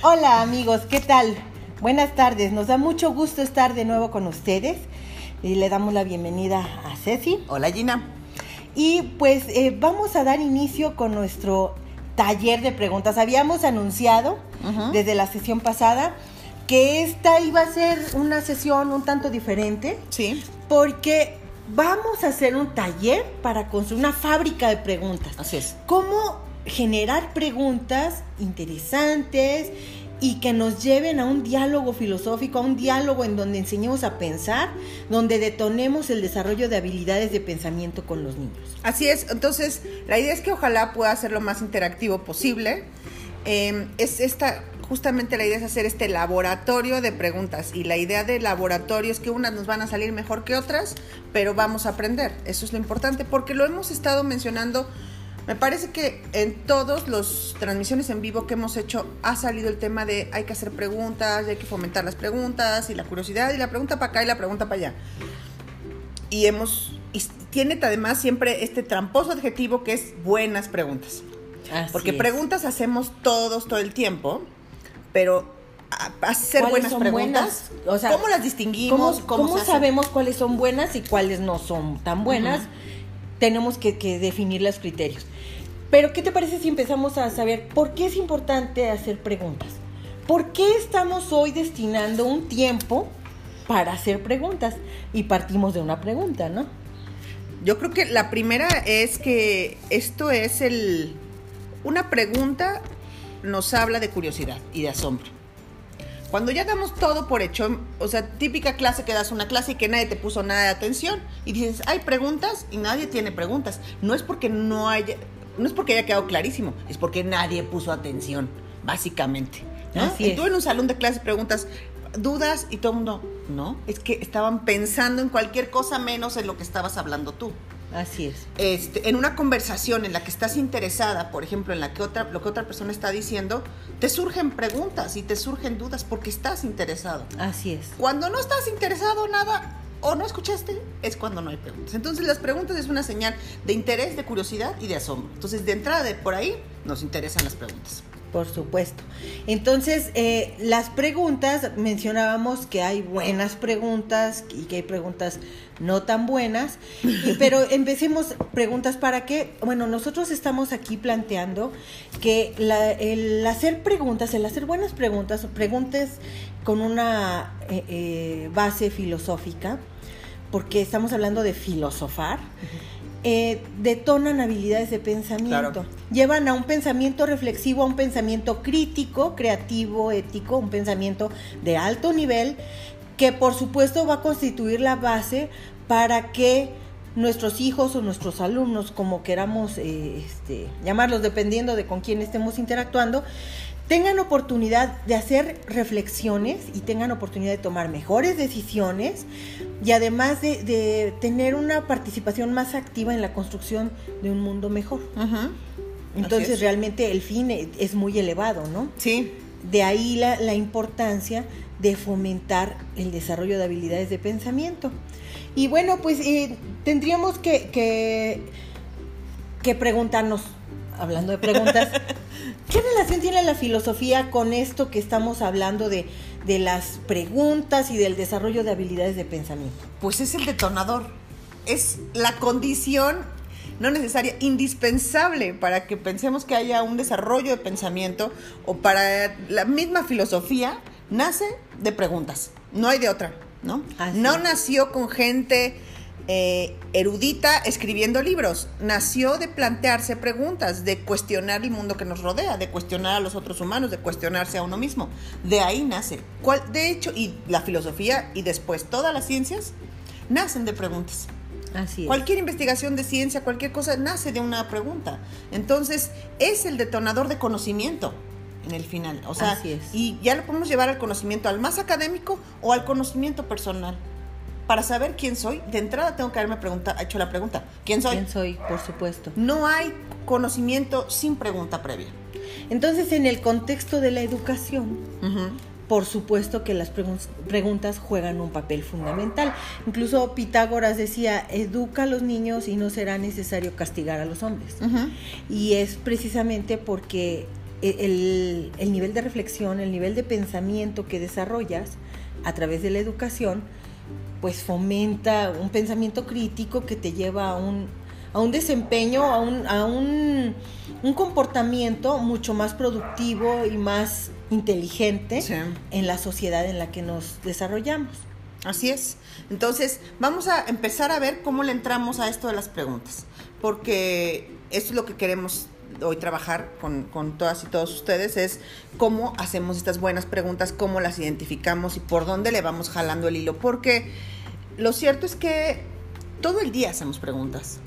Hola amigos, ¿qué tal? Buenas tardes, nos da mucho gusto estar de nuevo con ustedes y le damos la bienvenida a Ceci. Hola Gina. Y pues eh, vamos a dar inicio con nuestro taller de preguntas. Habíamos anunciado desde la sesión pasada que esta iba a ser una sesión un tanto diferente. Sí. Porque vamos a hacer un taller para construir una fábrica de preguntas. Así es. ¿Cómo generar preguntas interesantes y que nos lleven a un diálogo filosófico, a un diálogo en donde enseñemos a pensar, donde detonemos el desarrollo de habilidades de pensamiento con los niños. Así es, entonces la idea es que ojalá pueda ser lo más interactivo posible. Eh, es esta, justamente la idea es hacer este laboratorio de preguntas y la idea del laboratorio es que unas nos van a salir mejor que otras, pero vamos a aprender, eso es lo importante, porque lo hemos estado mencionando me parece que en todas las transmisiones en vivo que hemos hecho ha salido el tema de hay que hacer preguntas, hay que fomentar las preguntas y la curiosidad y la pregunta para acá y la pregunta para allá. Y hemos y tiene además siempre este tramposo adjetivo que es buenas preguntas. Porque preguntas hacemos todos todo el tiempo, pero hacer buenas preguntas, O sea, ¿cómo las distinguimos? ¿Cómo, sabemos cuáles son buenas y cuáles no son tan buenas? Tenemos que, definir los criterios. Pero, ¿qué te parece si empezamos a saber por qué es importante hacer preguntas? ¿Por qué estamos hoy destinando un tiempo para hacer preguntas? Y partimos de una pregunta, ¿no? Yo creo que la primera es que esto es el... Una pregunta nos habla de curiosidad y de asombro. Cuando ya damos todo por hecho, o sea, típica clase que das una clase y que nadie te puso nada de atención y dices, hay preguntas y nadie tiene preguntas. No es porque no haya, no es porque haya quedado clarísimo, es porque nadie puso atención, básicamente. y tú en un salón de clase preguntas dudas y todo el mundo, no, es que estaban pensando en cualquier cosa menos en lo que estabas hablando tú. Así es. Este, en una conversación en la que estás interesada, por ejemplo, en la que otra, lo que otra persona está diciendo, te surgen preguntas y te surgen dudas porque estás interesado. Así es. Cuando no estás interesado, nada, o no escuchaste, es cuando no hay preguntas. Entonces las preguntas es una señal de interés, de curiosidad y de asombro. Entonces de entrada de por ahí nos interesan las preguntas. Por supuesto. Entonces, eh, las preguntas, mencionábamos que hay buenas preguntas y que hay preguntas no tan buenas, pero empecemos preguntas para qué. Bueno, nosotros estamos aquí planteando que el hacer preguntas, el hacer buenas preguntas, preguntas con una eh, eh, base filosófica, porque estamos hablando de filosofar, eh, detonan habilidades de pensamiento. Llevan a un pensamiento reflexivo, a un pensamiento crítico, creativo, ético, un pensamiento de alto nivel, que por supuesto va a constituir la base para que nuestros hijos o nuestros alumnos, como queramos este, llamarlos, dependiendo de con quién estemos interactuando, tengan oportunidad de hacer reflexiones y tengan oportunidad de tomar mejores decisiones y además de, tener una participación más activa en la construcción de un mundo mejor. Entonces realmente el fin es muy elevado, ¿no? Sí. De ahí la, importancia de fomentar el desarrollo de habilidades de pensamiento. Y bueno, pues eh, tendríamos que, que, que preguntarnos, hablando de preguntas, ¿Qué relación tiene la filosofía con esto que estamos hablando de, las preguntas y del desarrollo de habilidades de pensamiento? Pues es el detonador, es la condición no necesaria, indispensable para que pensemos que haya un desarrollo de pensamiento o para la misma filosofía, nace de preguntas, no hay de otra, ¿no? No nació con gente eh, erudita escribiendo libros. Nació de plantearse preguntas, de cuestionar el mundo que nos rodea, de cuestionar a los otros humanos, de cuestionarse a uno mismo. De ahí nace. ¿Cuál, de hecho, y la filosofía y después todas las ciencias nacen de preguntas. Así Cualquier investigación de ciencia, cualquier cosa, nace de una pregunta. Entonces, es el detonador de conocimiento en el final. O sea, y ya lo podemos llevar al conocimiento al más académico o al conocimiento personal para saber quién soy, de entrada tengo que haberme pregunta, hecho la pregunta, ¿quién soy? ¿Quién soy? Por supuesto. No hay conocimiento sin pregunta previa. Entonces, en el contexto de la educación, por supuesto que las preguntas juegan un papel fundamental. Incluso Pitágoras decía, educa a los niños y no será necesario castigar a los hombres. Y es precisamente porque el, el nivel de reflexión, el nivel de pensamiento que desarrollas a través de la educación, pues fomenta un pensamiento crítico que te lleva a un, a un desempeño, a, un, a un, un comportamiento mucho más productivo y más inteligente Sí. en la sociedad en la que nos desarrollamos. Así es. Entonces, vamos a empezar a ver cómo le entramos a esto de las preguntas, porque eso es lo que queremos hoy trabajar con, con todas y todos ustedes, es cómo hacemos estas buenas preguntas, cómo las identificamos y por dónde le vamos jalando el hilo, porque lo cierto es que todo el día hacemos preguntas,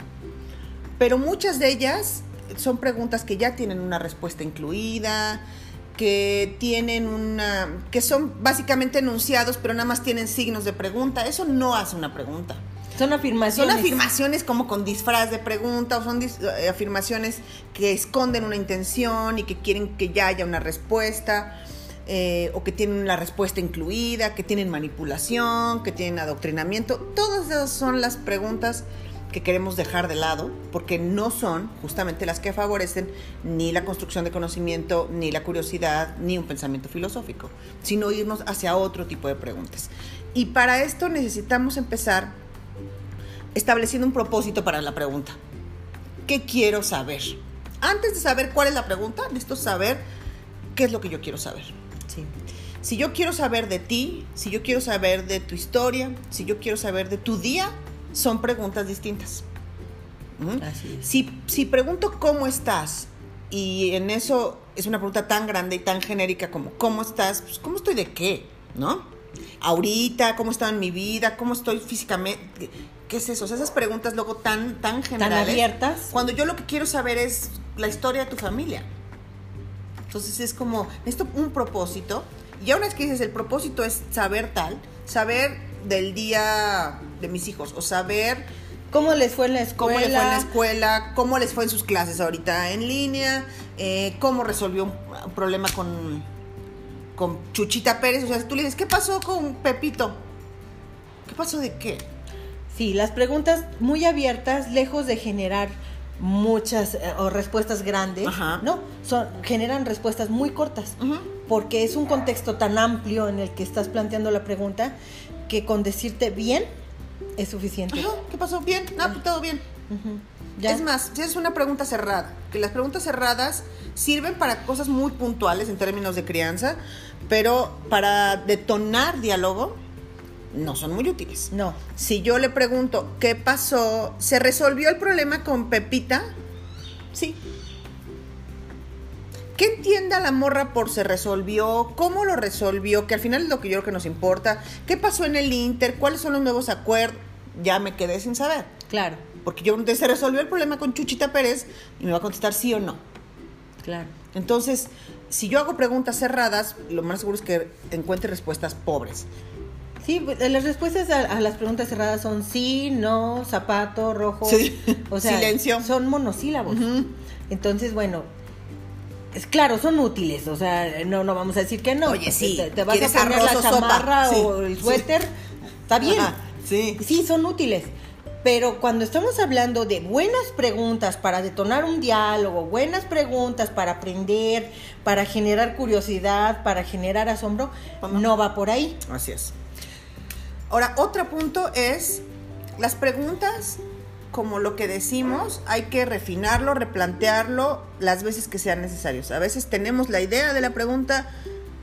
pero muchas de ellas son preguntas que ya tienen una respuesta incluida, que tienen una, que son básicamente enunciados, pero nada más tienen signos de pregunta. Eso no hace una pregunta. Son Son afirmaciones. afirmaciones como con disfraz de pregunta o son eh, afirmaciones que esconden una intención y que quieren que ya haya una respuesta eh, o que tienen la respuesta incluida, que tienen manipulación, que tienen adoctrinamiento. Todas esas son las preguntas que queremos dejar de lado porque no son justamente las que favorecen ni la construcción de conocimiento, ni la curiosidad, ni un pensamiento filosófico, sino irnos hacia otro tipo de preguntas. Y para esto necesitamos empezar estableciendo un propósito para la pregunta. ¿Qué quiero saber? Antes de saber cuál es la pregunta, necesito saber qué es lo que yo quiero saber. Sí. Si yo quiero saber de ti, si yo quiero saber de tu historia, si yo quiero saber de tu día, son preguntas distintas. ¿Mm? Así es. Si, si pregunto cómo estás y en eso es una pregunta tan grande y tan genérica como ¿cómo estás? Pues ¿cómo estoy de qué? ¿No? Ahorita, ¿cómo estoy en mi vida? ¿Cómo estoy físicamente? ¿Qué es eso? O sea, esas preguntas luego tan, tan generales. abiertas. Cuando yo lo que quiero saber es la historia de tu familia. Entonces es como, necesito un propósito. Y una vez que dices, el propósito es saber tal, saber del día de mis hijos, o saber ¿Cómo les fue en la escuela? cómo le fue en la escuela, cómo les fue en sus clases ahorita en línea, eh, cómo resolvió un problema con, con Chuchita Pérez. O sea, tú le dices, ¿qué pasó con Pepito? ¿Qué pasó de qué? Sí, las preguntas muy abiertas, lejos de generar muchas eh, o respuestas grandes, Ajá. no, son generan respuestas muy cortas, porque es un contexto tan amplio en el que estás planteando la pregunta que con decirte bien es suficiente. Ajá, ¿Qué pasó? Bien, no, pues, todo bien. Es más, si es una pregunta cerrada, que las preguntas cerradas sirven para cosas muy puntuales en términos de crianza, pero para detonar diálogo no son muy útiles. No, Si yo le pregunto, ¿qué pasó? ¿Se resolvió el problema con Pepita? Sí. ¿Qué entienda la morra por se resolvió? ¿Cómo lo resolvió? Que al final es lo que yo creo que nos importa. ¿Qué pasó en el Inter? ¿Cuáles son los nuevos acuerdos? Ya me quedé sin saber. claro, Porque yo se resolvió el problema con Chuchita Pérez y me va a contestar sí o no. claro. Entonces, si yo hago preguntas cerradas, lo más seguro es que encuentre respuestas pobres. Sí, pues, las respuestas a, a las preguntas cerradas son sí, no, zapato, rojo. Sí. O sea, Silencio. son monosílabos. Entonces, bueno, es claro, son útiles. O sea, no, no vamos a decir que no. Oye, sí, Te, te vas a ¿quieres poner arroz la sopa? chamarra Sí, o el sí. suéter. Está bien. Ajá, sí. Sí, son útiles. Pero cuando estamos hablando de buenas preguntas para detonar un diálogo, buenas preguntas para aprender, para generar curiosidad, para generar asombro, no va por ahí. Así es. Ahora, otro punto es las preguntas, como lo que decimos, hay que refinarlo, replantearlo las veces que sean necesarios. A veces tenemos la idea de la pregunta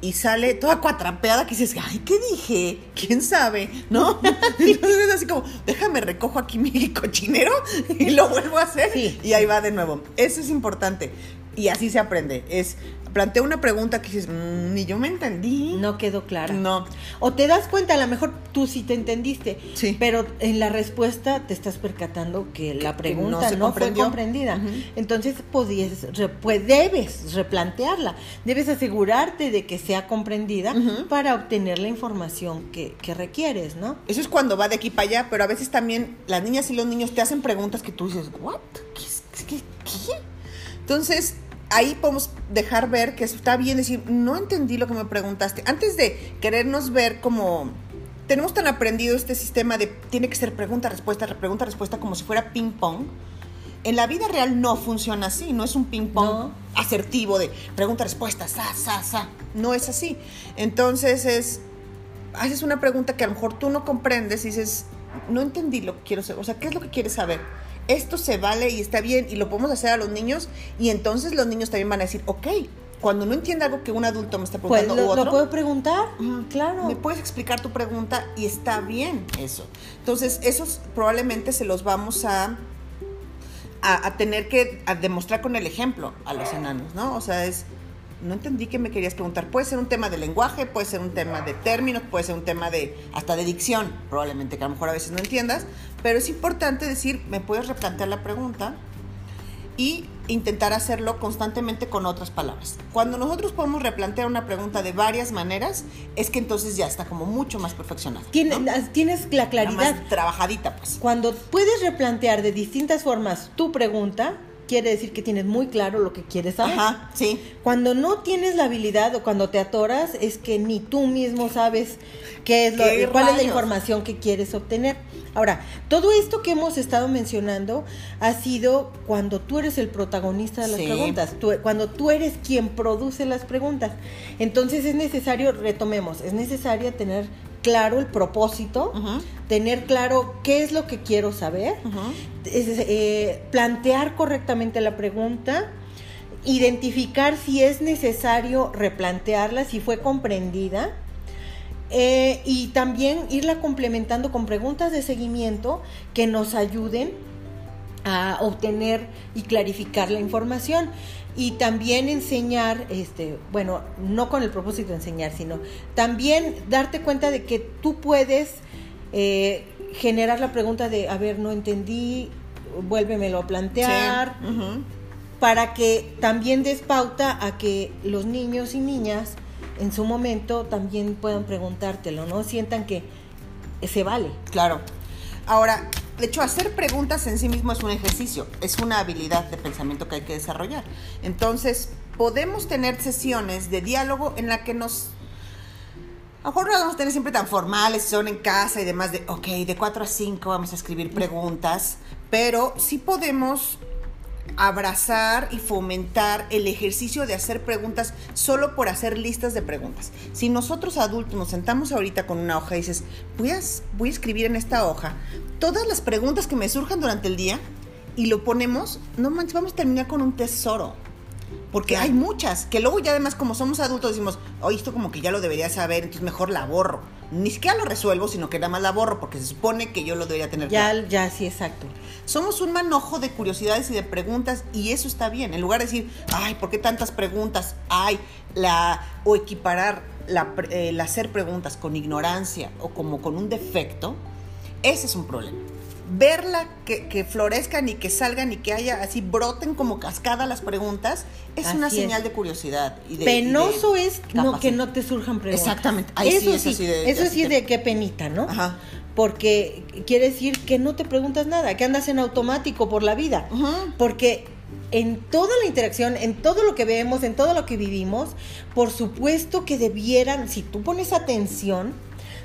y sale toda cuatrapeada que dices, ay, ¿qué dije? ¿Quién sabe? ¿No? Entonces es así como, déjame recojo aquí mi cochinero y lo vuelvo a hacer Sí. y ahí va de nuevo. Eso es importante. Y así se aprende. Es, planteo una pregunta que dices, "Mm, ni yo me entendí. No quedó clara. No. O te das cuenta, a lo mejor tú sí te entendiste, Sí. pero en la respuesta te estás percatando que la que pregunta no fue comprendida. Entonces podías, pues debes replantearla, debes asegurarte de que sea comprendida para obtener la información que, que requieres, ¿no? Eso es cuando va de aquí para allá, pero a veces también las niñas y los niños te hacen preguntas que tú dices, ¿what? ¿Qué? ¿Qué? qué?". Entonces, ahí podemos dejar ver que está bien decir, no entendí lo que me preguntaste. Antes de querernos ver como... Tenemos tan aprendido este sistema de tiene que ser pregunta, respuesta, pregunta, respuesta, como si fuera ping pong. En la vida real no funciona así, no es un ping pong. No. asertivo de pregunta-respuesta, sa, sa, sa. No es así. Entonces es, haces una pregunta que a lo mejor tú no comprendes y dices, no entendí lo que quiero saber. O sea, ¿qué es lo que quieres saber? Esto se vale y está bien y lo podemos hacer a los niños y entonces los niños también van a decir, ok, cuando no entiende algo que un adulto me está Pues preguntando lo, u otro, lo puedo preguntar, claro. Me puedes explicar tu pregunta y está bien eso. Entonces, esos probablemente se los vamos a, a, a tener que a demostrar con el ejemplo a los enanos, ¿no? O sea, es, no entendí que me querías preguntar. Puede ser un tema de lenguaje, puede ser un tema de términos, puede ser un tema de hasta de dicción, probablemente que a lo mejor a veces no entiendas, pero es importante decir, me puedes replantear la pregunta y intentar hacerlo constantemente con otras palabras. Cuando nosotros podemos replantear una pregunta de varias maneras, es que entonces ya está como mucho más perfeccionada. Tienes la claridad. más trabajadita, pues. Cuando puedes replantear de distintas formas tu pregunta, quiere decir que tienes muy claro lo que quieres saber. Ajá, sí. Cuando no tienes la habilidad o cuando te atoras, es que ni tú mismo sabes qué es lo, ¿Qué cuál es la información que quieres obtener. Ahora, todo esto que hemos estado mencionando ha sido cuando tú eres el protagonista de las Sí. preguntas, tú- cuando tú eres quien produce las preguntas. Entonces es necesario, retomemos, es necesario tener claro el propósito, tener claro qué es lo que quiero saber, es, eh, plantear correctamente la pregunta, identificar si es necesario replantearla, si fue comprendida, eh, y también irla complementando con preguntas de seguimiento que nos ayuden a obtener y clarificar la información y también enseñar, este, bueno, no con el propósito de enseñar, sino también darte cuenta de que tú puedes eh, generar la pregunta de, a ver, no entendí, vuélvemelo a plantear, Sí. Para que también des pauta a que los niños y niñas en su momento también puedan preguntártelo, ¿no? Sientan que se vale. Claro. Ahora, de hecho, hacer preguntas en sí mismo es un ejercicio, es una habilidad de pensamiento que hay que desarrollar. Entonces, podemos tener sesiones de diálogo en la que nos... A lo mejor no las vamos a tener siempre tan formales, son en casa y demás, de, ok, de 4 a 5 vamos a escribir preguntas, pero sí podemos abrazar y fomentar el ejercicio de hacer preguntas solo por hacer listas de preguntas. Si nosotros adultos nos sentamos ahorita con una hoja y dices, voy a, voy a escribir en esta hoja todas las preguntas que me surjan durante el día y lo ponemos, no manches, vamos a terminar con un tesoro. Porque hay muchas, que luego ya además como somos adultos decimos, oye, esto como que ya lo debería saber, entonces mejor la borro. Ni siquiera lo resuelvo, sino que nada más la borro, porque se supone que yo lo debería tener claro. Ya, ya, sí, exacto. Somos un manojo de curiosidades y de preguntas y eso está bien. En lugar de decir, ay, ¿por qué tantas preguntas? Ay, la o equiparar la, el hacer preguntas con ignorancia o como con un defecto, ese es un problema. Verla que, que florezcan y que salgan y que haya así broten como cascada las preguntas es una es. señal de curiosidad y de Penoso y de es no, que no te surjan preguntas. Exactamente. Ahí sí, eso eso sí, sí de- eso sí es de qué penita, ¿no? Ajá. Porque quiere decir que no te preguntas nada, que andas en automático por la vida. Porque en toda la interacción, en todo lo que vemos, en todo lo que vivimos, por supuesto que debieran, si tú pones atención,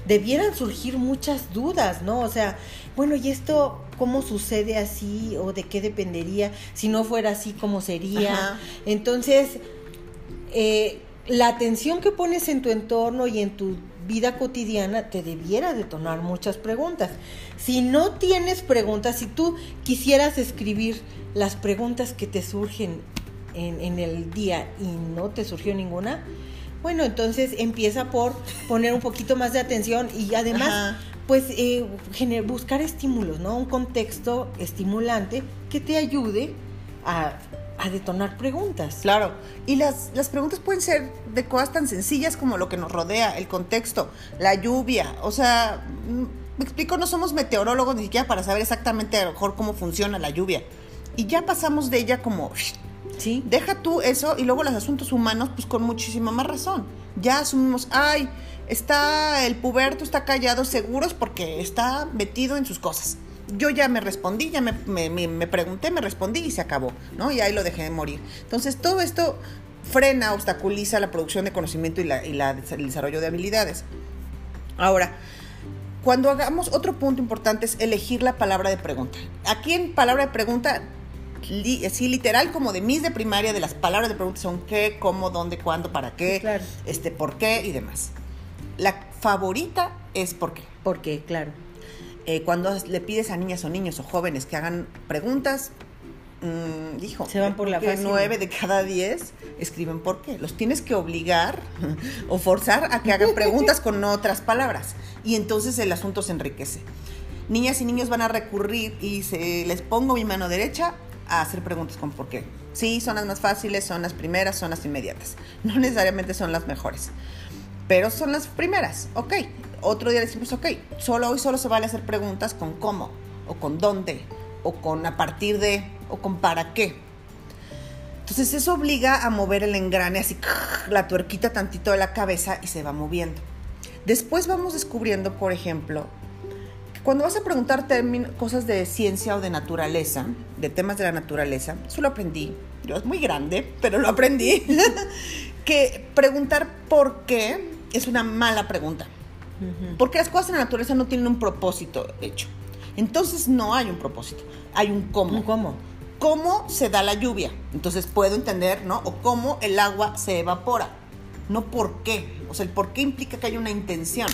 debieran surgir muchas dudas, ¿no? O sea, bueno, ¿y esto cómo sucede así o de qué dependería? Si no fuera así, ¿cómo sería? Ajá. Entonces, eh, la atención que pones en tu entorno y en tu vida cotidiana te debiera detonar muchas preguntas. Si no tienes preguntas, si tú quisieras escribir las preguntas que te surgen en, en el día y no te surgió ninguna, bueno, entonces empieza por poner un poquito más de atención y además, Ajá. pues, eh, buscar estímulos, ¿no? Un contexto estimulante que te ayude a, a detonar preguntas. Claro, y las, las preguntas pueden ser de cosas tan sencillas como lo que nos rodea, el contexto, la lluvia, o sea, mm, me explico, no somos meteorólogos ni siquiera para saber exactamente a lo mejor cómo funciona la lluvia. Y ya pasamos de ella como, Sí. deja tú eso y luego los asuntos humanos, pues con muchísima más razón. Ya asumimos, ay, está el puberto, está callado, seguros porque está metido en sus cosas. Yo ya me respondí, ya me, me- pregunté, me respondí y se acabó, ¿no? Y ahí lo dejé de morir. Entonces, todo esto frena, obstaculiza la producción de conocimiento y, la- y la- el desarrollo de habilidades. Ahora, cuando hagamos otro punto importante es elegir la palabra de pregunta. Aquí en palabra de pregunta li- así literal como de mis de primaria, de las palabras de preguntas son qué, cómo, dónde, cuándo, para qué, Sí, claro. este, por qué y demás. La favorita es por qué. Porque, claro. Eh, cuando le pides a niñas o niños o jóvenes que hagan preguntas, mm, hijo, Se van por la que nueve de cada diez escriben por qué. Los tienes que obligar o forzar a que hagan preguntas con otras palabras. Y entonces el asunto se enriquece. Niñas y niños van a recurrir y se les pongo mi mano derecha a hacer preguntas con por qué. Sí, son las más fáciles, son las primeras, son las inmediatas. No necesariamente son las mejores pero son las primeras, ok. Otro día decimos, ok, solo hoy solo se vale hacer preguntas con cómo, o con dónde, o con a partir de, o con para qué. Entonces eso obliga a mover el engrane así, la tuerquita tantito de la cabeza y se va moviendo. Después vamos descubriendo, por ejemplo, cuando vas a preguntar cosas de ciencia o de naturaleza, de temas de la naturaleza, eso lo aprendí. Yo es muy grande, pero lo aprendí. que preguntar por qué es una mala pregunta. Porque las cosas en la naturaleza no tienen un propósito hecho. Entonces no hay un propósito, hay un cómo. Un cómo. ¿Cómo se da la lluvia? Entonces puedo entender, ¿no? O cómo el agua se evapora. No por qué. O sea, el por qué implica que hay una intención.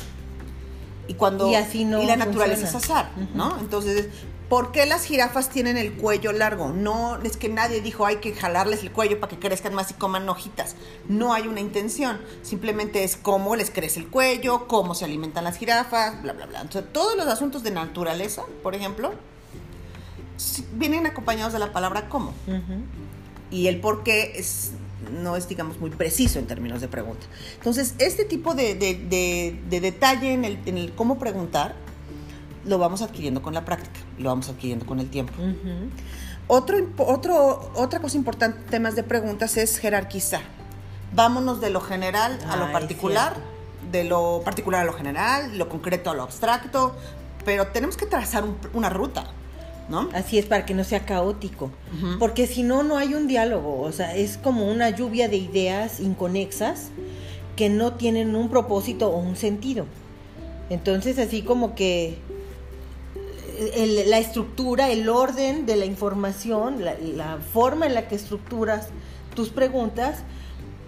Y cuando Y así no y la naturaleza es azar, ¿no? Entonces, ¿por qué las jirafas tienen el cuello largo? No es que nadie dijo hay que jalarles el cuello para que crezcan más y coman hojitas. No hay una intención. Simplemente es cómo les crece el cuello, cómo se alimentan las jirafas, bla, bla, bla. Entonces, todos los asuntos de naturaleza, por ejemplo, vienen acompañados de la palabra cómo. Y el por qué es, no es, digamos, muy preciso en términos de pregunta. Entonces, este tipo de, de- de- de detalle en el, en el cómo preguntar lo vamos adquiriendo con la práctica, lo vamos adquiriendo con el tiempo. Otro, otro, otra cosa importante en temas de preguntas es jerarquizar. Vámonos de lo general a lo Ah, particular, cierto. de lo particular a lo general, lo concreto a lo abstracto, pero tenemos que trazar un- una ruta, ¿no? Así es, para que no sea caótico. Porque si no, no hay un diálogo. O sea, es como una lluvia de ideas inconexas que no tienen un propósito o un sentido. Entonces, así como que el- la estructura, el orden de la información, la, la forma en la que estructuras tus preguntas,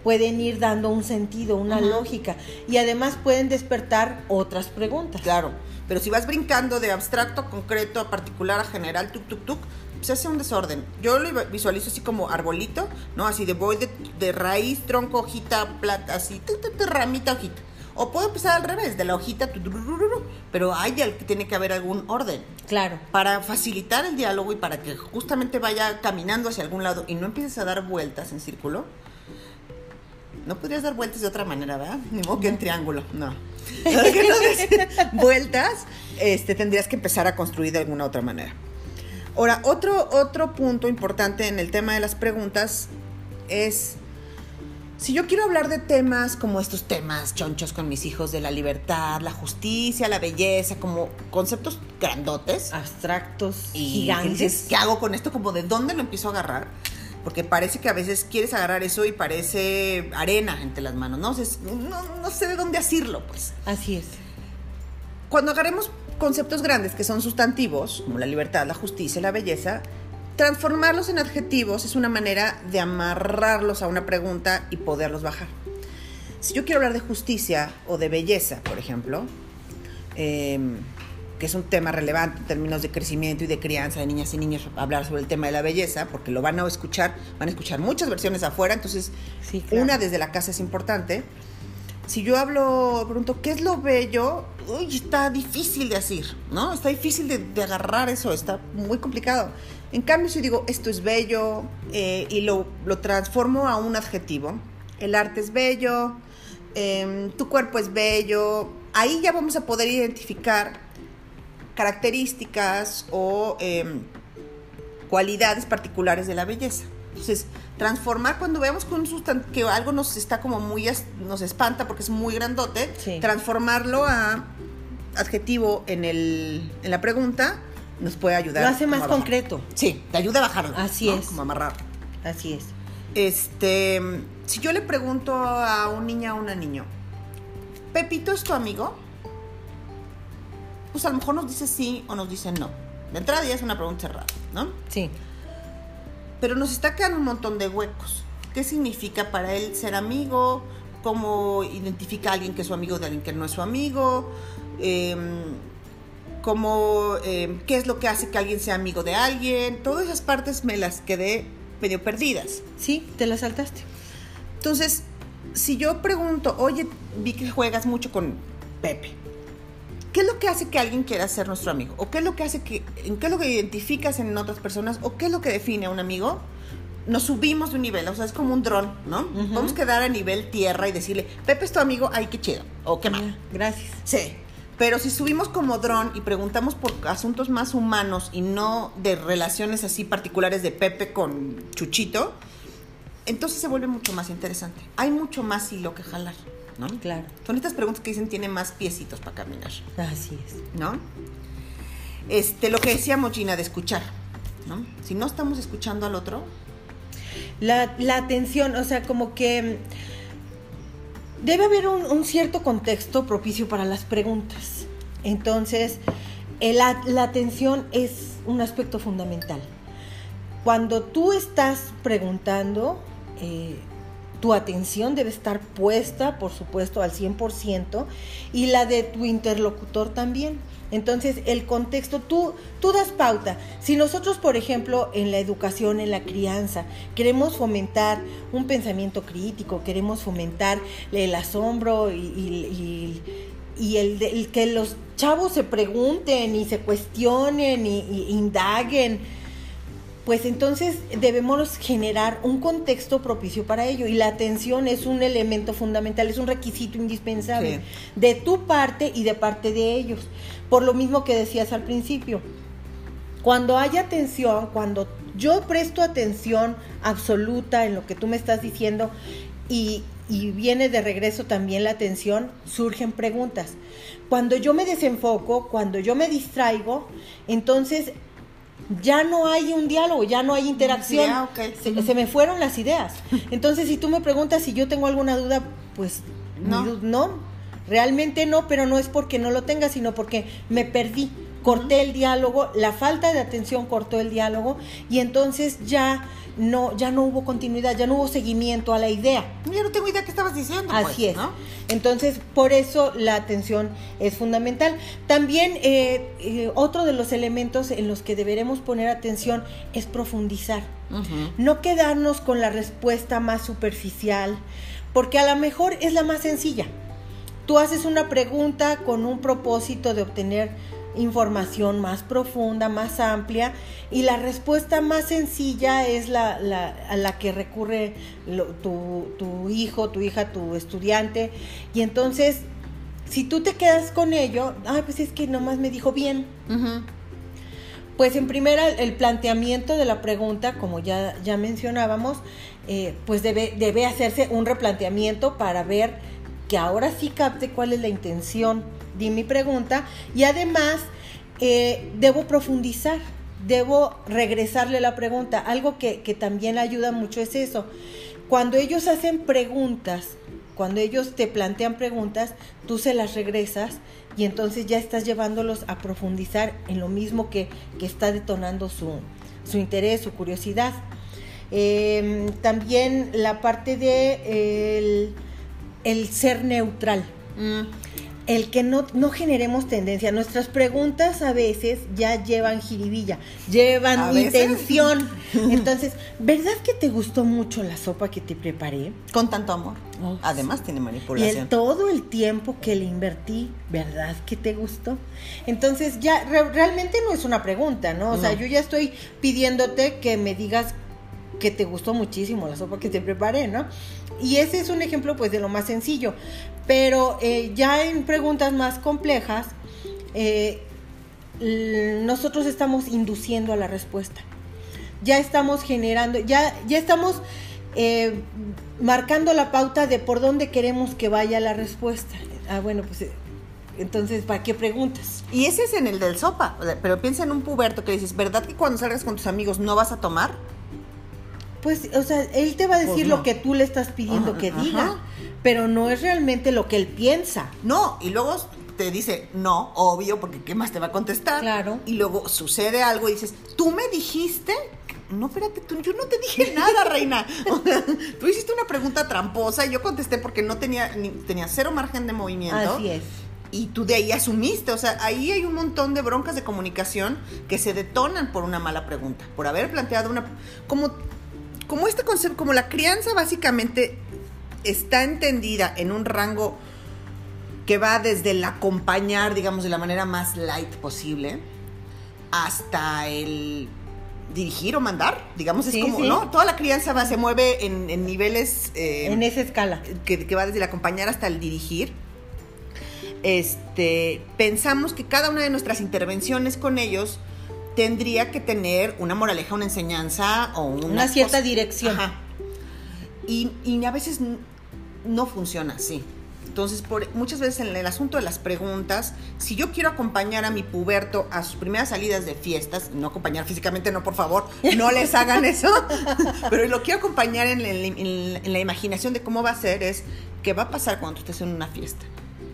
pueden ir dando un sentido, una lógica. Y además pueden despertar otras preguntas. Claro, pero si vas brincando de abstracto a concreto, a particular, a general, tuk, tuk, tuk, se hace un desorden. Yo lo visualizo así como arbolito, ¿no? Así de voy de, de raíz, tronco, hojita, plata, así, tuk, tuk, tuk, ramita, hojita. O puedo empezar al revés, de la hojita, tu, tu, ru, ru, ru, pero hay que tiene que haber algún orden. Claro. Para facilitar el diálogo y para que justamente vaya caminando hacia algún lado y no empieces a dar vueltas en círculo, no podrías dar vueltas de otra manera, ¿verdad? Ni modo que en triángulo, no. Para que no des vueltas, este, tendrías que empezar a construir de alguna otra manera. Ahora, otro, otro punto importante en el tema de las preguntas es, si yo quiero hablar de temas como estos temas chonchos con mis hijos de la libertad, la justicia, la belleza, como conceptos grandotes, Abstractos, y gigantes. ¿qué hago con esto? Como de dónde lo empiezo a agarrar. Porque parece que a veces quieres agarrar eso y parece arena entre las manos, ¿no? O sea, no, no sé de dónde asirlo, pues. Así es. Cuando agarremos conceptos grandes que son sustantivos, como la libertad, la justicia, la belleza, transformarlos en adjetivos es una manera de amarrarlos a una pregunta y poderlos bajar. Si yo quiero hablar de justicia o de belleza, por ejemplo, em, que es un tema relevante en términos de crecimiento y de crianza de niñas y niños, hablar sobre el tema de la belleza, porque lo van a escuchar, van a escuchar muchas versiones afuera, entonces Sí, claro. una desde la casa es importante. Si yo hablo, pregunto, ¿qué es lo bello? Uy, está difícil de decir, ¿no? Está difícil de, de agarrar eso, está muy complicado. En cambio, si digo, esto es bello eh, y lo, lo transformo a un adjetivo, el arte es bello, em, tu cuerpo es bello, ahí ya vamos a poder identificar características o em, cualidades particulares de la belleza. Entonces, transformar cuando vemos que, un algo nos está como muy, nos espanta porque es muy grandote, Sí. transformarlo a adjetivo en, el, en la pregunta nos puede ayudar. Lo hace más concreto. Sí, te ayuda a bajarlo. Así ¿no? es. Como amarrar. Así es. Este, si yo le pregunto a un niño o a una niño, ¿Pepito es tu amigo? Pues a lo mejor nos dice sí o nos dice no. De entrada ya es una pregunta cerrada, ¿no? Sí. pero nos está quedando un montón de huecos. ¿Qué significa para él ser amigo? ¿Cómo identifica a alguien que es su amigo de alguien que no es su amigo? Eh, ¿Cómo, eh, ¿Qué es lo que hace que alguien sea amigo de alguien? Todas esas partes me las quedé medio perdidas. Sí, te las saltaste. Entonces, si yo pregunto, oye, vi que juegas mucho con Pepe, ¿qué es lo que hace que alguien quiera ser nuestro amigo? ¿O qué es lo que hace que, en qué es lo que identificas en otras personas? ¿O qué es lo que define a un amigo? Nos subimos de un nivel, o sea, es como un dron, ¿no? Vamos a quedar a nivel tierra y decirle, Pepe es tu amigo, ay, qué chido, o qué mal. Gracias. Sí. Pero si subimos como dron y preguntamos por asuntos más humanos y no de relaciones así particulares de Pepe con Chuchito, entonces se vuelve mucho más interesante. Hay mucho más hilo que jalar, ¿no? Claro. Son estas preguntas que dicen tiene más piecitos para caminar, Así es. ¿no? Este, lo que decíamos Gina de escuchar, ¿no? Si no estamos escuchando al otro, La, la atención, o sea, como que debe haber un, un cierto contexto propicio para las preguntas. Entonces, el- la, la atención es un aspecto fundamental. Cuando tú estás preguntando, eh, tu atención debe estar puesta, por supuesto, al 100% y la de tu interlocutor también. Entonces, el contexto, tú, tú das pauta. Si nosotros, por ejemplo, en la educación, en la crianza, queremos fomentar un pensamiento crítico, queremos fomentar el asombro y, y- y- y el, el que los chavos se pregunten y se cuestionen y indaguen, pues entonces debemos generar un contexto propicio para ello y la atención es un elemento fundamental, es un requisito indispensable Sí. de tu parte y de parte de ellos. Por lo mismo que decías al principio, cuando hay atención, cuando yo presto atención absoluta en lo que tú me estás diciendo y, y viene de regreso también la atención, surgen preguntas. Cuando yo me desenfoco, cuando yo me distraigo, entonces ya no hay un diálogo, ya no hay interacción. Se, se me fueron las ideas. Entonces, si tú me preguntas si yo tengo alguna duda, pues No. du- no, realmente no, pero no es porque no lo tenga, sino porque me perdí. Corté el diálogo, la falta de atención cortó el diálogo y entonces ya no, ya no hubo continuidad, ya no hubo seguimiento a la idea. yo no tengo idea qué estabas diciendo. pues, Así es. ¿no? Entonces, por eso la atención es fundamental. También eh, eh, otro de los elementos en los que deberemos poner atención es profundizar. No quedarnos con la respuesta más superficial, porque a lo mejor es la más sencilla. Tú haces una pregunta con un propósito de obtener información más profunda, más amplia, y la respuesta más sencilla es la, la- a la que recurre lo- tu, tu hijo, tu hija, tu estudiante, y entonces, si tú te quedas con ello, ay, pues es que nomás me dijo bien, pues en primera, el planteamiento de la pregunta, como ya, ya mencionábamos, eh, pues debe, debe hacerse un replanteamiento para ver que ahora sí capte cuál es la intención mi pregunta y además eh, debo profundizar, debo regresarle la pregunta. Algo que, que también ayuda mucho es eso. Cuando ellos hacen preguntas, cuando ellos te plantean preguntas, tú se las regresas y entonces ya estás llevándolos a profundizar en lo mismo que, que está detonando su, su interés, su curiosidad. Eh, también la parte de el, el ser neutral Mm. El que no, no generemos tendencia. Nuestras preguntas a veces ya llevan jiribilla, ¿A llevan intención. Entonces, ¿verdad que te gustó mucho la sopa que te preparé? Con tanto amor. Oh, Además tiene Y manipulación. el, todo el tiempo que le invertí, ¿verdad que te gustó? Entonces ya re- realmente no es una pregunta, ¿no? O sea, yo ya estoy pidiéndote que me digas que te gustó muchísimo la sopa que te preparé, ¿no? Y ese es un ejemplo pues de lo más sencillo. Pero eh, ya en preguntas más complejas, eh, nosotros estamos induciendo a la respuesta. Ya estamos generando, ya, ya estamos eh, marcando la pauta de por dónde queremos que vaya la respuesta. Ah, bueno, pues entonces, ¿para qué preguntas? Y ese es en el del sopa. Pero piensa en un puberto que dices, ¿verdad que cuando salgas con tus amigos no vas a tomar? Pues, o sea, él te va a decir Pues no. lo que tú le estás pidiendo Ajá, que ajá. Pero no es realmente lo que él piensa. No, y luego te dice, no, obvio, porque ¿qué más te va a contestar? Claro. Y luego sucede algo y dices, tú me dijiste, no, espérate, tú, yo no te dije nada, reina. Tú hiciste una pregunta tramposa y yo contesté porque no tenía, ni, tenía cero margen de movimiento. Así es. Y tú de ahí asumiste, o sea, ahí hay un montón de broncas de comunicación que se detonan por una mala pregunta, por haber planteado una... Como, como este concepto, como la crianza básicamente está entendida en un rango que va desde el acompañar, digamos, de la manera más light posible, hasta el dirigir o mandar, digamos, es Sí, como, sí. ¿no? Toda la crianza va, se mueve en, en niveles... eh, En esa escala. que, que va desde el acompañar hasta el dirigir. Este, pensamos que cada una de nuestras intervenciones con ellos tendría que tener una moraleja, una enseñanza o una, Una cierta cosa- dirección. Ajá. Y, y a veces no funciona así. Entonces, por, muchas veces en el asunto de las preguntas, si yo quiero acompañar a mi puberto a sus primeras salidas de fiestas, no acompañar físicamente, no, por favor, no les hagan eso, pero lo quiero acompañar en, en la imaginación de cómo va a ser, es qué va a pasar cuando tú estés en una fiesta,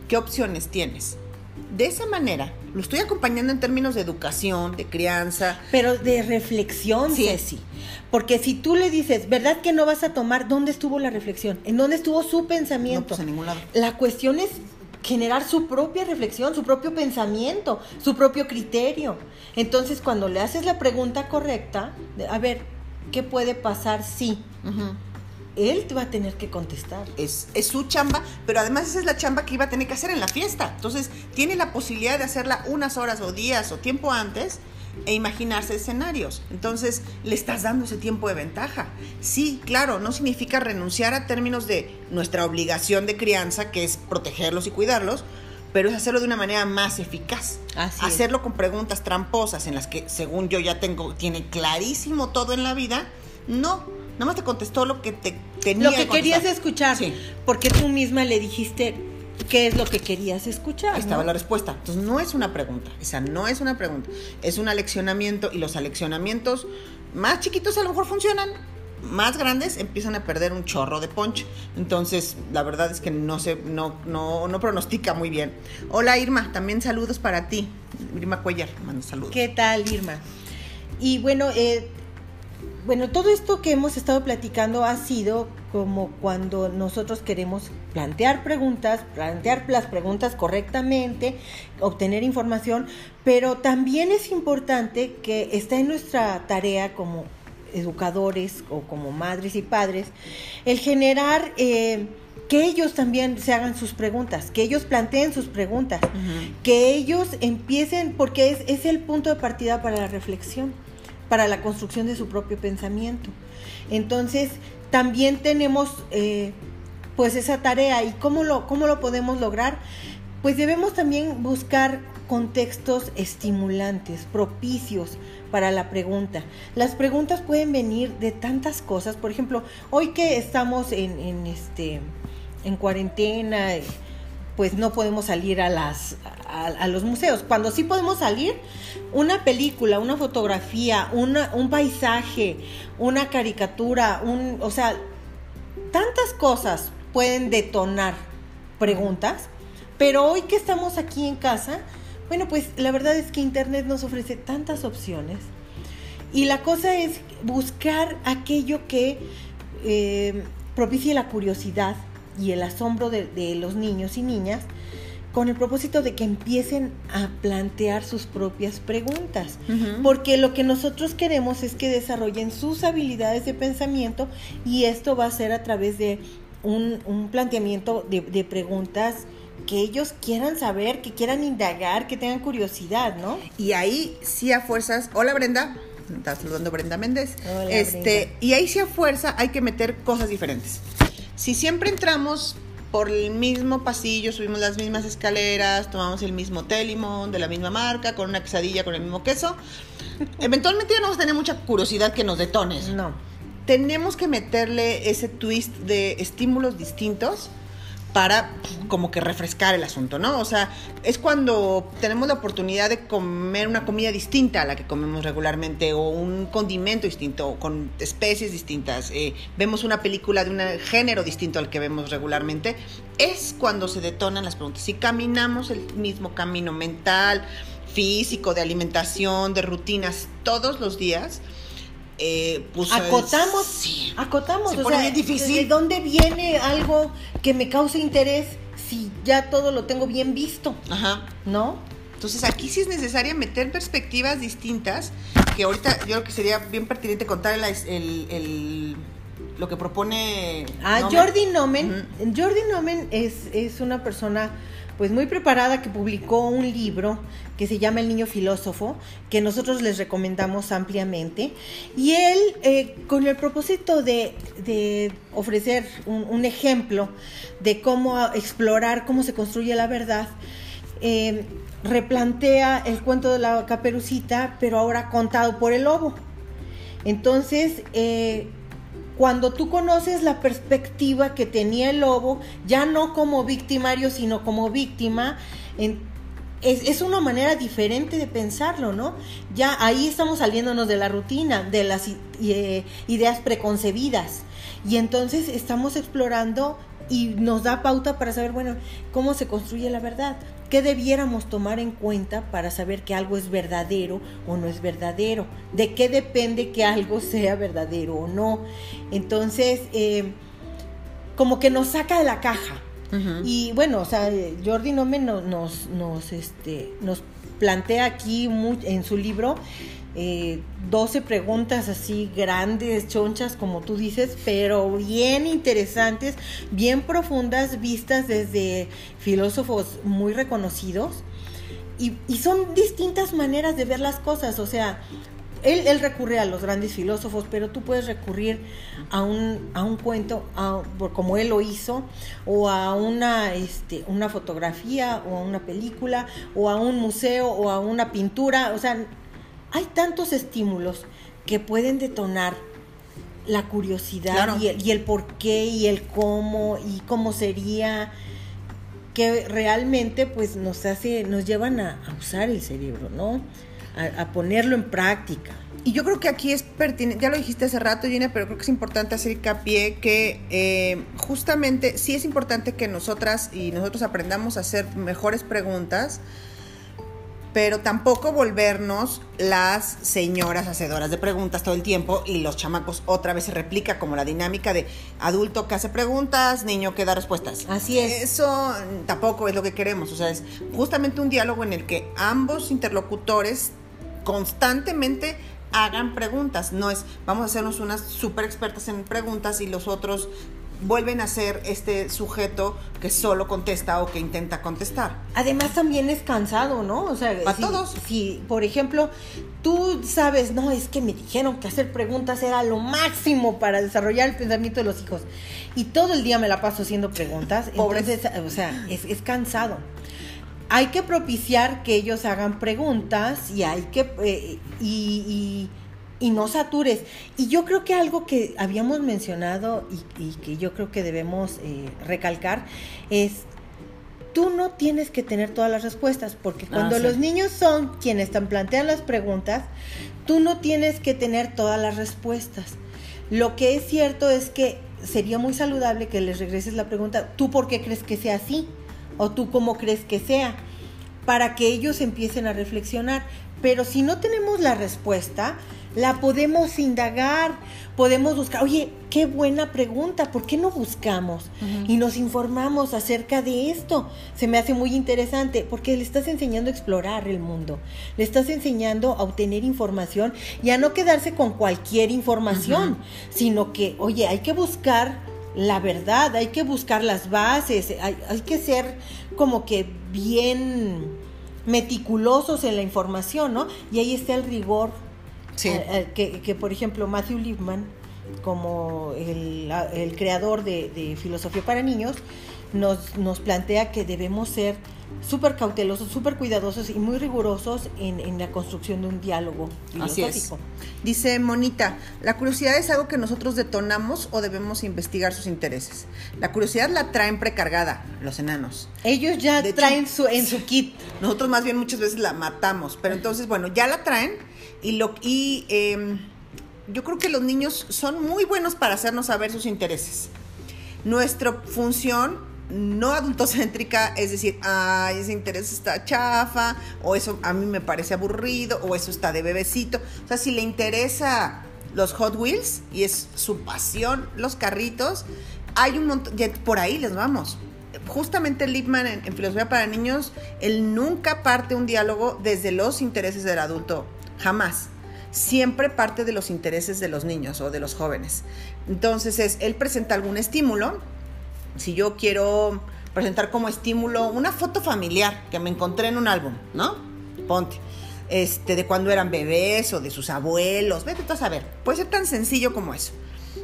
qué opciones tienes. De esa manera, lo estoy acompañando en términos de educación, de crianza, Pero de reflexión, Sí. Ceci. Porque si tú le dices, ¿verdad que no vas a tomar? ¿Dónde estuvo la reflexión? ¿En dónde estuvo su no pensamiento? pues en ningún lado. La cuestión es generar su propia reflexión, su propio pensamiento, su propio criterio. Entonces, cuando le haces la pregunta correcta, de, a ver, ¿qué puede pasar si? Él te va a tener que contestar. es, es su chamba, pero además esa es la chamba que iba a tener que hacer en la fiesta. Entonces, tiene la posibilidad de hacerla unas horas o días o tiempo antes e imaginarse escenarios. Entonces, le estás dando ese tiempo de ventaja. Sí, claro, no significa renunciar a términos de nuestra obligación de crianza, que es protegerlos y cuidarlos, pero es hacerlo de una manera más eficaz. Así es. hacerlo con preguntas tramposas en las que, según yo ya tengo, tiene clarísimo todo en la vida. No, nada más te contestó lo que te tenía Lo que querías escuchar, Sí. porque tú misma le dijiste qué es lo que querías escuchar. Ahí estaba ¿no? la respuesta. Entonces no es una pregunta, esa no es una pregunta, es un aleccionamiento y los aleccionamientos más chiquitos a lo mejor funcionan, más grandes empiezan a perder un chorro de punch. Entonces la verdad es que no se, no, no, no pronostica muy bien. Hola Irma, también saludos para ti. Irma Cuellar, manda saludos. ¿Qué tal, Irma? Y bueno, eh, bueno, todo esto que hemos estado platicando ha sido como cuando nosotros queremos plantear preguntas, plantear las preguntas correctamente, obtener información, pero también es importante que está en nuestra tarea como educadores o como madres y padres el generar eh, que ellos también se hagan sus preguntas, que ellos planteen sus preguntas, que ellos empiecen, porque es, es el punto de partida para la reflexión, para la construcción de su propio pensamiento. Entonces, también tenemos eh, pues esa tarea y cómo lo, cómo lo podemos lograr. Pues debemos también buscar contextos estimulantes, propicios para la pregunta. Las preguntas pueden venir de tantas cosas. Por ejemplo, hoy que estamos en, este en cuarentena, pues no podemos salir a las a, los museos. Cuando sí podemos salir, una película, una fotografía, un paisaje, una caricatura, un, o sea, tantas cosas pueden detonar preguntas, pero hoy que estamos aquí en casa, bueno, pues la verdad es que Internet nos ofrece tantas opciones y la cosa es buscar aquello que eh, propicie la curiosidad y el asombro de, de los niños y niñas con el propósito de que empiecen a plantear sus propias preguntas. Porque lo que nosotros queremos es que desarrollen sus habilidades de pensamiento y esto va a ser a través de un, un planteamiento de, de preguntas que ellos quieran saber, que quieran indagar, que tengan curiosidad, ¿no? Y ahí sí a fuerzas. Hola Brenda. Está saludando Brenda Méndez. Hola, este, Brenda. y ahí sí a fuerza hay que meter cosas diferentes. Si siempre entramos por el mismo pasillo, subimos las mismas escaleras, tomamos el mismo telimón de la misma marca, con una quesadilla con el mismo queso, eventualmente ya no vamos a tener mucha curiosidad que nos detones. No. Tenemos que meterle ese twist de estímulos distintos para como que refrescar el asunto, ¿no? O sea, es cuando tenemos la oportunidad de comer una comida distinta a la que comemos regularmente o un condimento distinto o con especies distintas, eh, vemos una película de un género distinto al que vemos regularmente, es cuando se detonan las preguntas. Si caminamos el mismo camino mental, físico, de alimentación, de rutinas todos los días, eh, pues, acotamos, sí. acotamos, Se o pone sea, bien difícil. ¿de dónde viene algo que me cause interés si ya todo lo tengo bien visto, Ajá. ¿no? Entonces aquí sí es necesaria meter perspectivas distintas, que ahorita yo creo que sería bien pertinente contar el, el- el- lo que propone... Ah, Nomen. Jordi Nomen, Jordi Nomen es, es una persona pues muy preparada que publicó un libro que se llama El Niño Filósofo, que nosotros les recomendamos ampliamente. Y él, eh, con el propósito de, de ofrecer un, un ejemplo de cómo explorar, cómo se construye la verdad, eh, replantea el cuento de la caperucita, pero ahora contado por el lobo. Entonces, eh, cuando tú conoces la perspectiva que tenía el lobo, ya no como victimario, sino como víctima, es, una manera diferente de pensarlo, ¿no? Ya ahí estamos saliéndonos de la rutina, de las eh, ideas preconcebidas. Y entonces estamos explorando y nos da pauta para saber, bueno, cómo se construye la verdad. ¿Qué debiéramos tomar en cuenta para saber que algo es verdadero o no es verdadero? ¿De qué depende que algo sea verdadero o no? Entonces, eh, como que nos saca de la caja. Y bueno, o sea, Jordi Nomen nos, nos, nos, este, nos plantea aquí en su libro eh, 12 preguntas así grandes, chonchas, como tú dices, pero bien interesantes, bien profundas, vistas desde filósofos muy reconocidos. Y, son distintas maneras de ver las cosas, o sea, él, recurre a los grandes filósofos, pero tú puedes recurrir a un, a un cuento, a- como él lo hizo, o a una, este, una fotografía, o a una película, o a un museo, o a una pintura. O sea, hay tantos estímulos que pueden detonar la curiosidad Claro. y, el, y el por qué y el cómo y cómo sería que realmente pues nos hace nos llevan a, a usar el cerebro no a, a ponerlo en práctica Y yo creo que aquí es pertinente, ya lo dijiste hace rato, Gina, pero creo que es importante hacer hincapié que eh, justamente sí es importante que nosotras y nosotros aprendamos a hacer mejores preguntas, pero tampoco volvernos las señoras hacedoras de preguntas todo el tiempo y los chamacos otra vez se replica como la dinámica de adulto que hace preguntas, niño que da respuestas. Así es. Eso tampoco es lo que queremos, o sea, es justamente un diálogo en el que ambos interlocutores constantemente hagan preguntas, no es vamos a hacernos unas súper expertas en preguntas y los otros vuelven a ser este sujeto que solo contesta o que intenta contestar. además también es cansado no o sea Pa' si, todos. si por ejemplo tú sabes no es que me dijeron que hacer preguntas era lo máximo para desarrollar el pensamiento de los hijos y todo el día me la paso haciendo preguntas entonces o sea es, es cansado hay que propiciar que ellos hagan preguntas y hay que eh, y, y- y no satures. Y yo creo que algo que habíamos mencionado y, y que yo creo que debemos eh, recalcar es tú no tienes que tener todas las respuestas, porque Ah, cuando sí. los niños son quienes te plantean las preguntas, tú no tienes que tener todas las respuestas. Lo que es cierto es que sería muy saludable que les regreses la pregunta, ¿tú por qué crees que sea así? ¿O tú cómo crees que sea? Para que ellos empiecen a reflexionar. Pero si no tenemos la respuesta, la podemos indagar, podemos buscar, oye, qué buena pregunta, ¿por qué no buscamos? Y nos informamos acerca de esto. Se me hace muy interesante porque le estás enseñando a explorar el mundo, le estás enseñando a obtener información y a no quedarse con cualquier información, sino que, oye, hay que buscar la verdad, hay que buscar las bases, hay, hay que ser como que bien meticulosos en la información, ¿no? Y ahí está el rigor Sí. eh, eh, que, que, por ejemplo Matthew Lipman, como el, creador de, de Filosofía para Niños, nos, nos plantea que debemos ser súper cautelosos, súper cuidadosos y muy rigurosos en, en la construcción de un diálogo Así es. filosófico. Dice Monita, la curiosidad es algo que nosotros detonamos o debemos investigar sus intereses. La curiosidad la traen precargada los enanos. Ellos ya De hecho, traen su, en su kit. Nosotros más bien muchas veces la matamos, pero entonces, bueno, ya la traen y, lo, eh, yo creo que los niños son muy buenos para hacernos saber sus intereses. Nuestra función no adultocéntrica es decir, ay, ese interés está chafa, o eso a mí me parece aburrido, o eso está de bebecito. O sea, si le interesa los Hot Wheels y es su pasión, los carritos. Hay un montón, por ahí les vamos. Justamente Lipman en Filosofía para Niños, él nunca parte un diálogo desde los intereses del adulto, jamás. Siempre parte de los intereses de los niños o de los jóvenes. Entonces es, él presenta algún estímulo. Si yo quiero presentar como estímulo una foto familiar que me encontré en un álbum, ¿no? Ponte este, de cuando eran bebés o de sus abuelos, vete a saber. Puede ser tan sencillo como eso.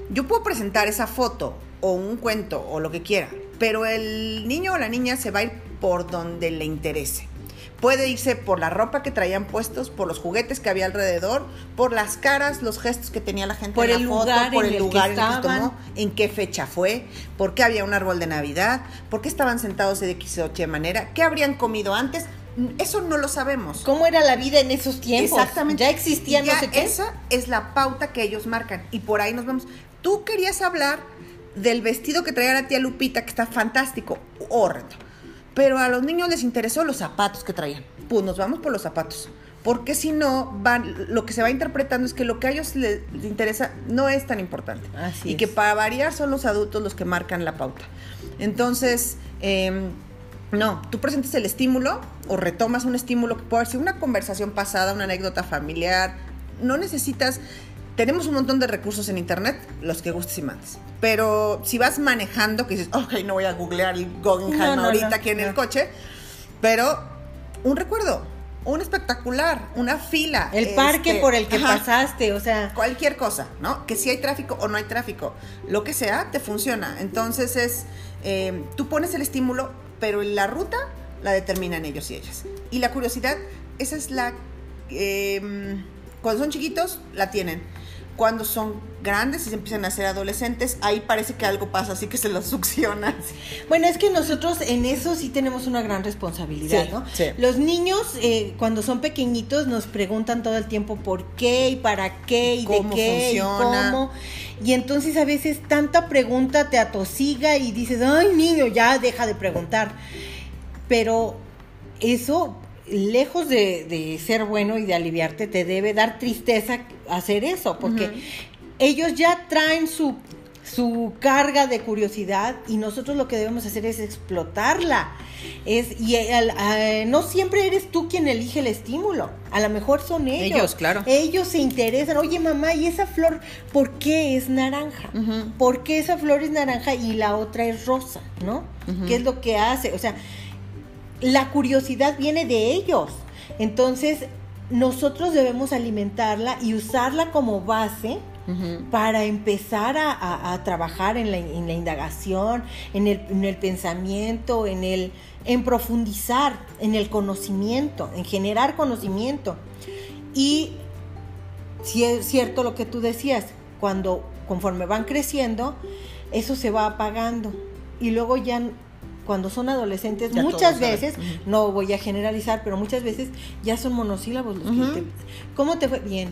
Yo puedo presentar esa foto o un cuento o lo que quiera, pero el niño o la niña se va a ir por donde le interese. Puede irse por la ropa que traían puestos, por los juguetes que había alrededor, por las caras, los gestos que tenía la gente por en el la foto, lugar por en el el lugar que en el que tomó, en qué fecha fue, por qué había un árbol de Navidad, por qué estaban sentados de X o Y manera, qué habrían comido antes. Eso no lo sabemos. ¿Cómo era la vida en esos tiempos? Exactamente. Ya existía Y ya no sé qué. Esa es la pauta que ellos marcan. Y por ahí nos vemos. Tú querías hablar del vestido que traía la tía Lupita, que está fantástico, horrendo. Pero a los niños les interesó los zapatos que traían. Pues nos vamos por los zapatos. Porque si no, van, lo que se va interpretando es que lo que a ellos les, interesa no es tan importante. Así y es. que para variar son los adultos los que marcan la pauta. Entonces, em, no, tú presentas el estímulo o retomas un estímulo que puede ser una conversación pasada, una anécdota familiar. No necesitas. Tenemos un montón de recursos en internet, los que gustes y mandes. Pero si vas manejando, que dices, ok, no voy a googlear el Guggenheim No, no, ahorita no, aquí en el coche, pero un recuerdo, un espectacular, una fila. El parque este, por el que ajá, pasaste, o sea, cualquier cosa, ¿no? Que si hay tráfico o no hay tráfico, lo que sea, te funciona. Entonces es, eh, tú pones el estímulo, pero la ruta la determinan ellos y ellas. Y la curiosidad, esa es la... eh, cuando son chiquitos, la tienen. Cuando son grandes y se empiezan a ser adolescentes, ahí parece que algo pasa, así que se los succiona. Bueno, es que nosotros en eso sí tenemos una gran responsabilidad, Sí, ¿no? sí. Los niños, eh, cuando son pequeñitos, nos preguntan todo el tiempo por qué y para qué y ¿Cómo de qué funciona? y cómo. Y entonces a veces tanta pregunta te atosiga y dices, ay, niño, ya deja de preguntar. Pero eso, lejos de, de ser bueno y de aliviarte, te debe dar tristeza hacer eso, porque ellos ya traen su, su carga de curiosidad y nosotros lo que debemos hacer es explotarla. Es, y al- no siempre eres tú quien elige el estímulo, a lo mejor son ellos. Ellos, claro. Ellos se interesan, oye mamá, ¿y esa flor por qué es naranja? Ujú. ¿Por qué esa flor es naranja y la otra es rosa? ¿No? ¿Qué es lo que hace? O sea, la curiosidad viene de ellos. Entonces, nosotros debemos alimentarla y usarla como base para empezar a, a- a trabajar en la, en la indagación, en el, en el pensamiento, en el en profundizar, en el conocimiento, en generar conocimiento. Y si es cierto lo que tú decías, cuando conforme van creciendo, eso se va apagando. Y luego ya cuando son adolescentes, Ya muchas veces, no voy a generalizar, pero muchas veces ya son monosílabos los Ujú. que te- ¿Cómo te fue? Bien.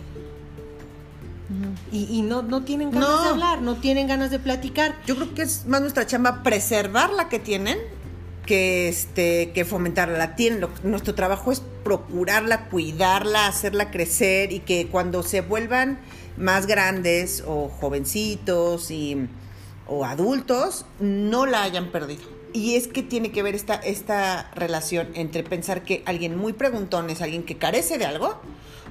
Y, y no, no tienen ganas No. de hablar, no tienen ganas de platicar. Yo creo que es más nuestra chamba preservar la que tienen que este que fomentarla. La tienen. Lo- nuestro trabajo es procurarla, cuidarla, hacerla crecer y que cuando se vuelvan más grandes o jovencitos y o adultos no la hayan perdido. Y es que tiene que ver esta, esta relación entre pensar que alguien muy preguntón es alguien que carece de algo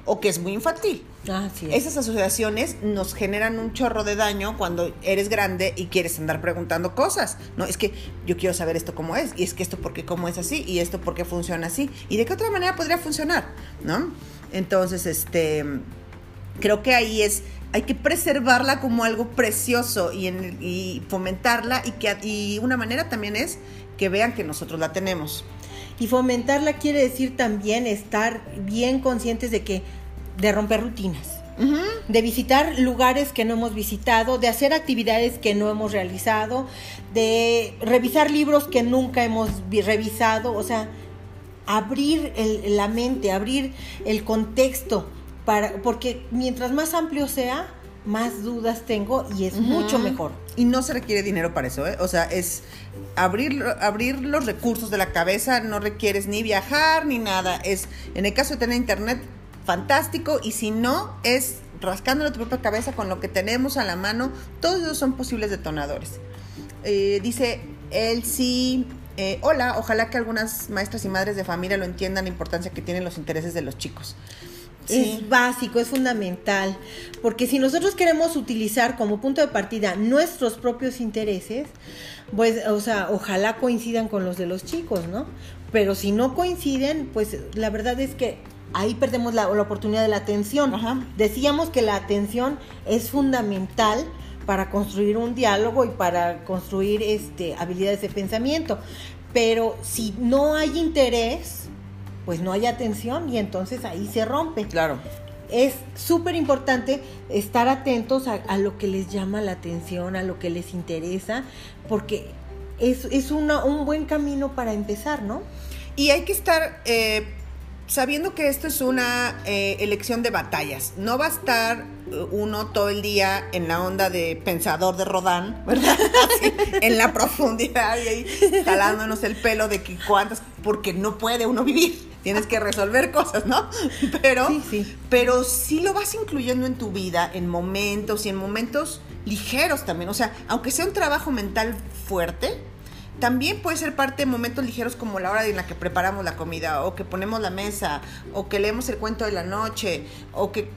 o que es muy infantil. Así es. Esas asociaciones nos generan un chorro de daño cuando eres grande y quieres andar preguntando cosas. No, es que yo quiero saber esto cómo es, y es que esto porque cómo es así, y esto porque funciona así, y de qué otra manera podría funcionar, ¿no? Entonces, este, creo que ahí es, hay que preservarla como algo precioso y, en- y fomentarla, y, que, y una manera también es que vean que nosotros la tenemos. Y fomentarla quiere decir también estar bien conscientes de que, de romper rutinas. De visitar lugares que no hemos visitado, de hacer actividades que no hemos realizado, de revisar libros que nunca hemos vi- revisado, o sea, abrir el- la mente, abrir el contexto, para, porque mientras más amplio sea, más dudas tengo y es mucho mejor. Y no se requiere dinero para eso, ¿eh? O sea, es abrir, abrir los recursos de la cabeza, no requieres ni viajar ni nada. Es, en el caso de tener internet, fantástico. Y si no, es rascándole tu propia cabeza con lo que tenemos a la mano, todos esos son posibles detonadores. Eh, dice sí, eh, hola, ojalá que algunas maestras y madres de familia lo entiendan la importancia que tienen los intereses de los chicos. Es básico, es fundamental, porque si nosotros queremos utilizar como punto de partida nuestros propios intereses, pues, o sea, ojalá coincidan con los de los chicos, ¿no? Pero si no coinciden, pues la verdad es que ahí perdemos la, la oportunidad de la atención. Ajá. Decíamos que la atención es fundamental para construir un diálogo y para construir este, habilidades de pensamiento. Pero si no hay interés, pues no hay atención y entonces ahí se rompe. Claro. Es súper importante estar atentos a, a lo que les llama la atención, a lo que les interesa, porque es, es una- un buen camino para empezar, ¿no? Y hay que estar eh, sabiendo que esto es una eh, elección de batallas. No va a estar eh, uno todo el día en la onda de pensador de Rodán, ¿verdad? Así, en la profundidad y ahí jalándonos el pelo de que cuántas, porque no puede uno vivir. Tienes que resolver cosas, ¿no? Pero Sí, sí. pero sí lo vas incluyendo en tu vida en momentos y en momentos ligeros también. O sea, aunque sea un trabajo mental fuerte, también puede ser parte de momentos ligeros como la hora en la que preparamos la comida, o que ponemos la mesa, o que leemos el cuento de la noche, o que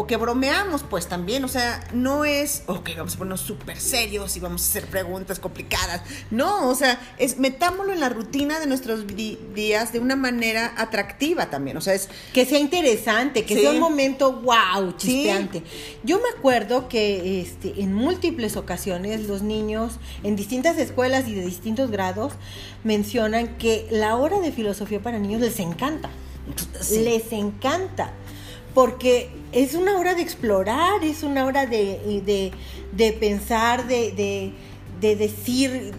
o que bromeamos pues también, o sea, no es, ok, vamos a ponernos súper serios y vamos a hacer preguntas complicadas, no, o sea, es metámoslo en la rutina de nuestros días de una manera atractiva también, o sea, es, Que sea interesante, que Sí. sea un momento wow, Sí. chispeante. Yo me acuerdo que este, en múltiples ocasiones los niños en distintas escuelas y de distintos grados mencionan que la hora de filosofía para niños les encanta. Sí. Les encanta. Porque es una hora de explorar, es una hora de, de, de pensar, de, de, de decir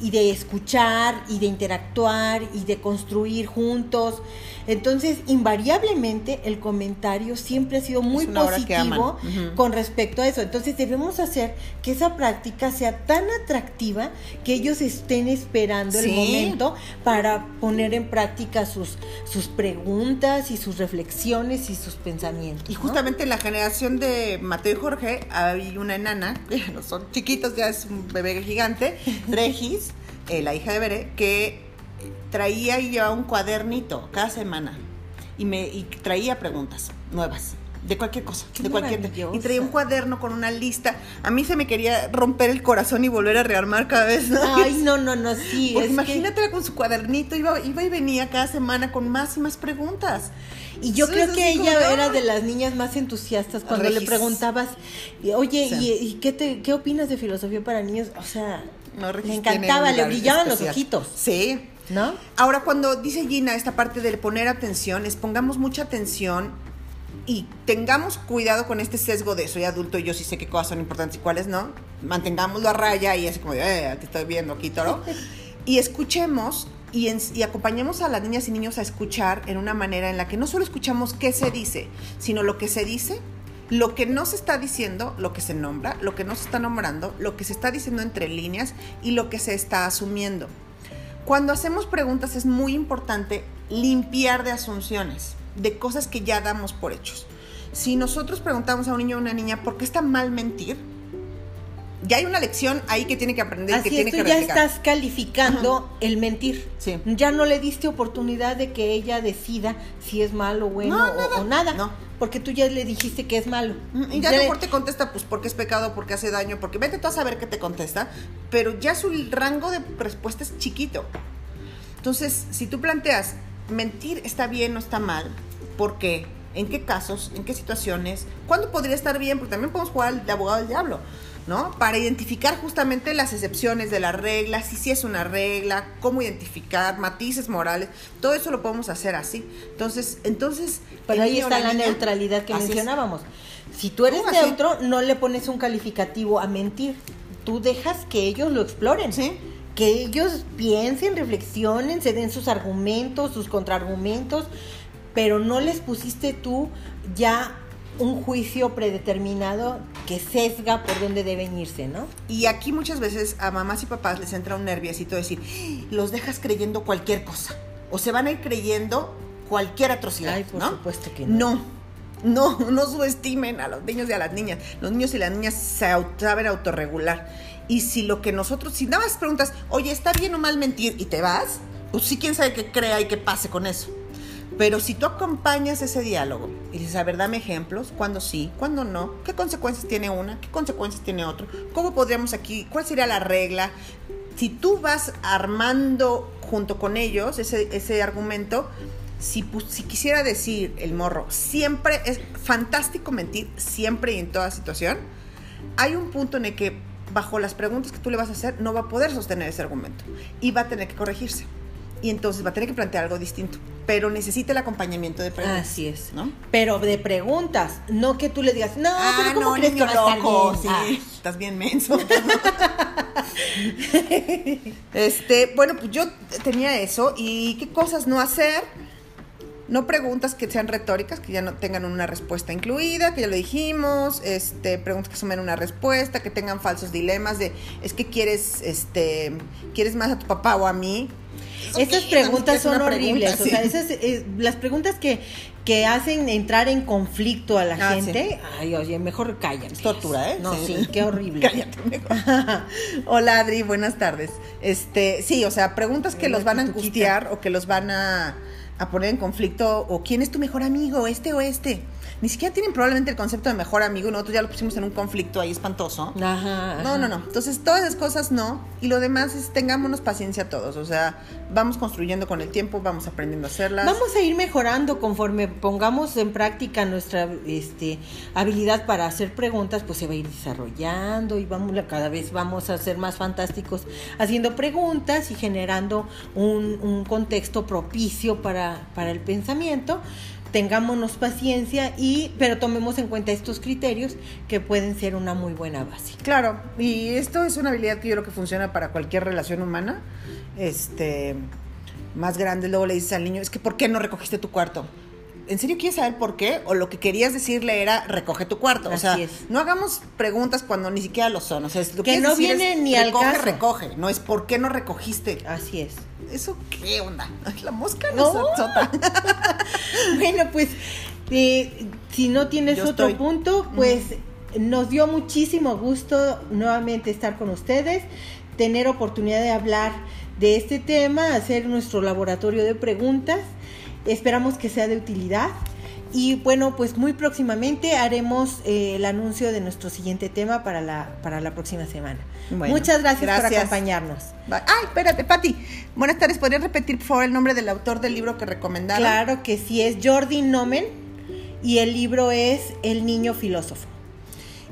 y de escuchar y de interactuar y de construir juntos. Entonces, invariablemente el comentario siempre ha sido muy positivo con respecto a eso. Entonces, debemos hacer que esa práctica sea tan atractiva que ellos estén esperando el momento para poner en práctica sus, sus preguntas y sus reflexiones y sus pensamientos. Y ¿no? justamente en la generación de Mateo y Jorge hay una enana, no son chiquitos, ya es un bebé gigante, Regis, eh, la hija de Bere, que traía y llevaba un cuadernito cada semana y me y traía preguntas nuevas. De cualquier cosa, Qué de cualquier. Y traía un cuaderno con una lista. A mí se me quería romper el corazón y volver a rearmar cada vez. ¿no? Ay, no, no, no, sí. Porque es que- imagínatela con su cuadernito, iba, iba y venía cada semana con más y más preguntas. Y yo Sí, creo que como ella era de las niñas más entusiastas cuando le preguntabas, oye, Sí. ¿y, y qué, te, qué opinas de filosofía para niños? O sea, No, le encantaba, le brillaban los ojitos, Sí. ¿no? Ahora, cuando dice Gina esta parte de poner atención, es pongamos mucha atención y tengamos cuidado con este sesgo de soy adulto y yo sí sé qué cosas son importantes y cuáles no. Mantengámoslo a raya y así como de, eh, te estoy viendo aquí, toro. y escuchemos y, en- y acompañemos a las niñas y niños a escuchar en una manera en la que no solo escuchamos qué se dice, sino lo que se dice, lo que no se está diciendo, lo que se nombra, lo que no se está nombrando, lo que se está diciendo entre líneas y lo que se está asumiendo. Cuando hacemos preguntas es muy importante limpiar de asunciones, de cosas que ya damos por hechos. Si nosotros preguntamos a un niño o una niña por qué está mal mentir, ya hay una lección ahí que tiene que aprender, que tiene tú que ya replicar. estás calificando el mentir. Sí. Ya no le diste oportunidad de que ella decida si es malo, bueno No, o- nada. o, nada. No. Porque tú ya le dijiste que es malo. Mm, Y ya, le- mejor te contesta, pues porque es pecado, porque hace daño, porque vete tú a saber qué te contesta, pero ya su rango de respuesta es chiquito. Entonces, si tú planteas, mentir está bien o está mal, ¿por qué? ¿En qué casos? ¿En qué situaciones? ¿Cuándo podría estar bien? Porque también podemos jugar al de abogado del diablo, ¿no? Para identificar justamente las excepciones de la regla, si sí es una regla, cómo identificar, matices morales, todo eso lo podemos hacer así. Entonces, entonces... Pero ahí está la niña- neutralidad que es. mencionábamos. Si tú eres así. neutro, no le pones un calificativo a mentir. Tú dejas que ellos lo exploren. Sí. Que ellos piensen, reflexionen, se den sus argumentos, sus contraargumentos, pero no les pusiste tú ya un juicio predeterminado que sesga por dónde deben irse, ¿no? Y aquí muchas veces a mamás y papás les entra un nerviosito de decir, "Ah, los dejas creyendo cualquier cosa. O se van a ir creyendo cualquier atrocidad. Ay, por ¿no? supuesto que no. No. No, no subestimen a los niños y a las niñas. Los niños y las niñas se saben autorregular. Y si lo que nosotros, si nada más preguntas, oye, ¿está bien o mal mentir? Y te vas, pues sí, quién sabe qué crea y qué pase con eso. Pero si tú acompañas ese diálogo y dices, a ver, dame ejemplos, cuándo sí, cuándo no, qué consecuencias tiene una, qué consecuencias tiene otro, cómo podríamos aquí, cuál sería la regla. Si tú vas armando junto con ellos ese, ese argumento, si, si quisiera decir el morro, siempre es fantástico mentir, siempre y en toda situación, hay un punto en el que bajo las preguntas que tú le vas a hacer no va a poder sostener ese argumento y va a tener que corregirse. Y entonces va a tener que plantear algo distinto, pero necesita el acompañamiento de preguntas. Así es, ¿no? Pero de preguntas, no que tú le digas, no, ah, pero ¿cómo no, crees que niño va a estar loco, bien? sí, Ah. estás bien menso. este, bueno, pues yo tenía eso y qué cosas no hacer. No preguntas que sean retóricas, que ya no tengan una respuesta incluida, que ya lo dijimos, este, preguntas que sumen una respuesta, que tengan falsos dilemas de es que quieres, este, quieres más a tu papá o a mí. Esas Sí, preguntas es son horribles, pregunta, o sea, esas, eh, las preguntas que, que hacen entrar en conflicto a la Ah, gente, ay, oye, mejor cállate. Es tortura, ¿eh? No, sí, qué horrible. Cállate mejor. Hola Adri, buenas tardes. Este, sí, o sea, preguntas que Hola, los van a angustiar o que los van a, a poner en conflicto o quién es tu mejor amigo, este o este. Ni siquiera tienen probablemente el concepto de mejor amigo nosotros ya lo pusimos en un conflicto ahí espantoso. Ajá, ajá. No, no, no. Entonces, todas esas cosas no. Y lo demás es tengámonos paciencia todos. O sea, vamos construyendo con el tiempo, vamos aprendiendo a hacerlas. Vamos a ir mejorando conforme pongamos en práctica nuestra este, habilidad para hacer preguntas, pues se va a ir desarrollando y vamos cada vez vamos a ser más fantásticos haciendo preguntas y generando un, un contexto propicio para, para el pensamiento. Tengámonos paciencia y pero tomemos en cuenta estos criterios que pueden ser una muy buena base. Claro, y esto es una habilidad que yo creo que funciona para cualquier relación humana. Este, más grande, luego le dices al niño, es que ¿por qué no recogiste tu cuarto? ¿En serio quieres saber por qué? O lo que querías decirle era recoge tu cuarto. O sea, es. no hagamos preguntas cuando ni siquiera lo son. O sea, es lo Que no viene ni al recoge, caso. recoge. No es por qué no recogiste. Así es. ¿Eso qué onda? La mosca No. no. Bueno, pues eh, si no tienes Yo otro estoy. punto, pues nos dio muchísimo gusto nuevamente estar con ustedes, tener oportunidad de hablar de este tema, hacer nuestro laboratorio de preguntas. Esperamos que sea de utilidad. Y bueno, pues muy próximamente haremos eh, el anuncio de nuestro siguiente tema para la, para la próxima semana. Bueno, Muchas gracias, por acompañarnos. Ay, espérate, Pati. Buenas tardes. ¿Podrías repetir, por favor, el nombre del autor del libro que recomendaron? Claro que sí, es Jordi Nomen y el libro es El niño filósofo.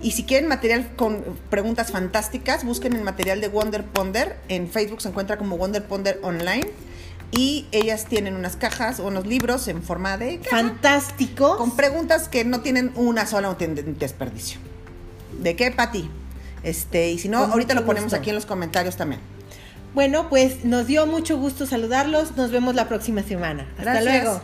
Y si quieren material con preguntas fantásticas, busquen el material de Wonder Ponder. En Facebook se encuentra como Wonder Ponder Online. Y ellas tienen unas cajas o unos libros en forma de caja, Fantástico. con preguntas que no tienen una sola desperdicio. ¿De qué, Pati? Este, y si no, ahorita lo ponemos gusto. aquí en los comentarios también. Bueno, pues nos dio mucho gusto saludarlos. Nos vemos la próxima semana. Hasta Gracias. luego.